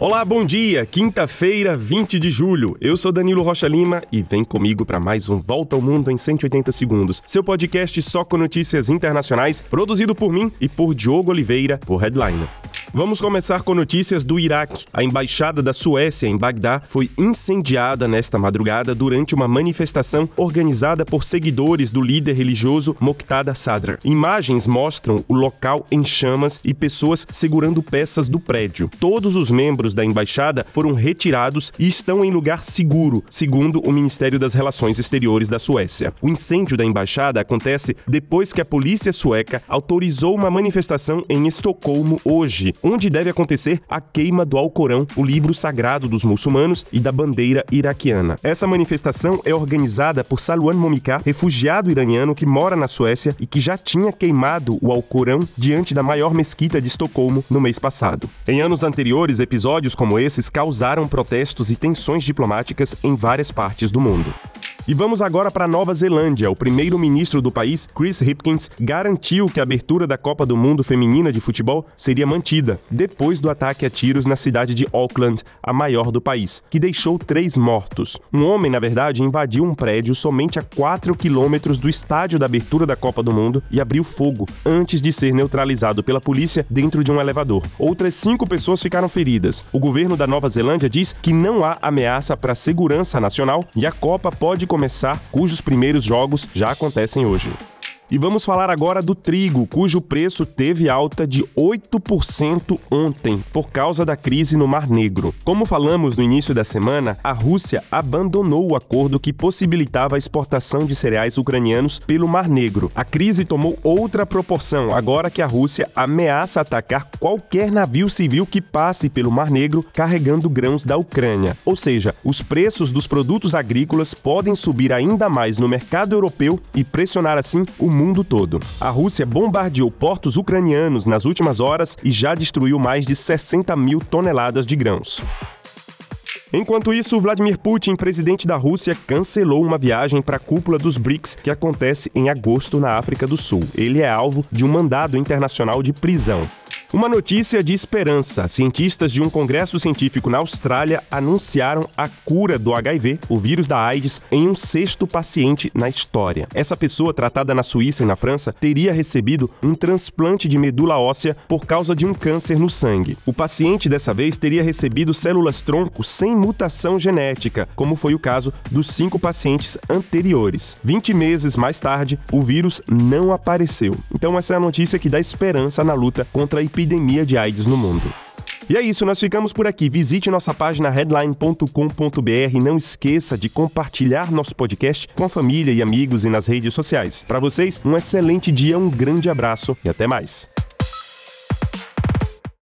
Olá, bom dia! Quinta-feira, 20 de julho. Eu sou Danilo Rocha Lima e vem comigo para mais um Volta ao Mundo em 180 segundos. Seu podcast só com notícias internacionais, produzido por mim e por Diogo Oliveira, por Headliner. Vamos começar com notícias do Iraque. A embaixada da Suécia em Bagdá foi incendiada nesta madrugada durante uma manifestação organizada por seguidores do líder religioso Moqtada Sadr. Imagens mostram o local em chamas e pessoas segurando peças do prédio. Todos os membros da embaixada foram retirados e estão em lugar seguro, segundo o Ministério das Relações Exteriores da Suécia. O incêndio da embaixada acontece depois que a polícia sueca autorizou uma manifestação em Estocolmo hoje onde deve acontecer a queima do Alcorão, o livro sagrado dos muçulmanos, e da bandeira iraquiana. Essa manifestação é organizada por Salwan Momika, refugiado iraniano que mora na Suécia e que já tinha queimado o Alcorão diante da maior mesquita de Estocolmo no mês passado. Em anos anteriores, episódios como esses causaram protestos e tensões diplomáticas em várias partes do mundo. E vamos agora para Nova Zelândia. O primeiro-ministro do país, Chris Hipkins, garantiu que a abertura da Copa do Mundo Feminina de Futebol seria mantida, depois do ataque a tiros na cidade de Auckland, a maior do país, que deixou três mortos. Um homem, na verdade, invadiu um prédio somente a 4 quilômetros do estádio da abertura da Copa do Mundo e abriu fogo antes de ser neutralizado pela polícia dentro de um elevador. Outras cinco pessoas ficaram feridas. O governo da Nova Zelândia diz que não há ameaça para a segurança nacional e a Copa pode começar, cujos primeiros jogos já acontecem hoje. E vamos falar agora do trigo, cujo preço teve alta de 8% ontem por causa da crise no Mar Negro. Como falamos no início da semana, a Rússia abandonou o acordo que possibilitava a exportação de cereais ucranianos pelo Mar Negro. A crise tomou outra proporção agora que a Rússia ameaça atacar qualquer navio civil que passe pelo Mar Negro carregando grãos da Ucrânia. Ou seja, os preços dos produtos agrícolas podem subir ainda mais no mercado europeu e pressionar assim o mundo todo. A Rússia bombardeou portos ucranianos nas últimas horas e já destruiu mais de 60 mil toneladas de grãos. Enquanto isso, Vladimir Putin, presidente da Rússia, cancelou uma viagem para a cúpula dos BRICS que acontece em agosto na África do Sul. Ele é alvo de um mandado internacional de prisão. Uma notícia de esperança. Cientistas de um congresso científico na Austrália anunciaram a cura do HIV, o vírus da AIDS, em um sexto paciente na história. Essa pessoa, tratada na Suíça e na França, teria recebido um transplante de medula óssea por causa de um câncer no sangue. O paciente, dessa vez, teria recebido células tronco sem mutação genética, como foi o caso dos cinco pacientes anteriores. 20 meses mais tarde, o vírus não apareceu. Então, essa é a notícia que dá esperança na luta contra a epidemia de AIDS no mundo. E é isso, nós ficamos por aqui. Visite nossa página headline.com.br e não esqueça de compartilhar nosso podcast com a família e amigos e nas redes sociais. Para vocês, um excelente dia, um grande abraço e até mais.